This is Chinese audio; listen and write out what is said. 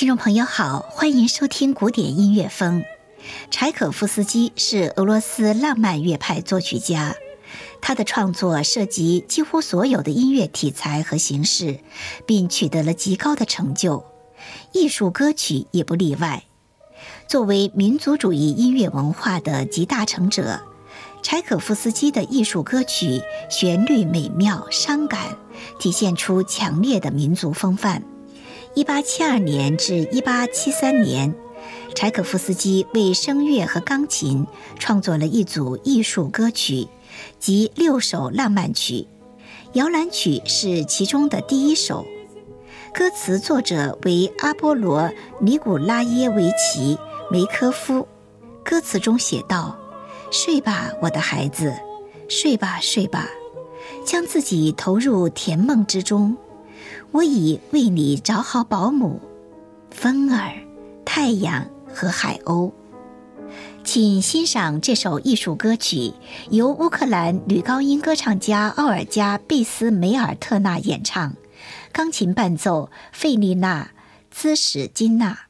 听众朋友好，欢迎收听古典音乐风。柴可夫斯基是俄罗斯浪漫乐派作曲家，他的创作涉及几乎所有的音乐题材和形式，并取得了极高的成就，艺术歌曲也不例外。作为民族主义音乐文化的集大成者，柴可夫斯基的艺术歌曲旋律美妙、伤感，体现出强烈的民族风范。一八七二年至一八七三年，柴可夫斯基为声乐和钢琴创作了一组艺术歌曲，及六首浪漫曲，《摇篮曲》是其中的第一首。歌词作者为阿波罗·尼古拉耶维奇·梅科夫。歌词中写道：“睡吧，我的孩子，睡吧，睡吧，将自己投入甜梦之中。”我已为你找好保姆，风儿、太阳和海鸥。请欣赏这首艺术歌曲，由乌克兰女高音歌唱家奥尔加·贝斯梅尔特纳演唱，钢琴伴奏费丽娜·兹史金娜。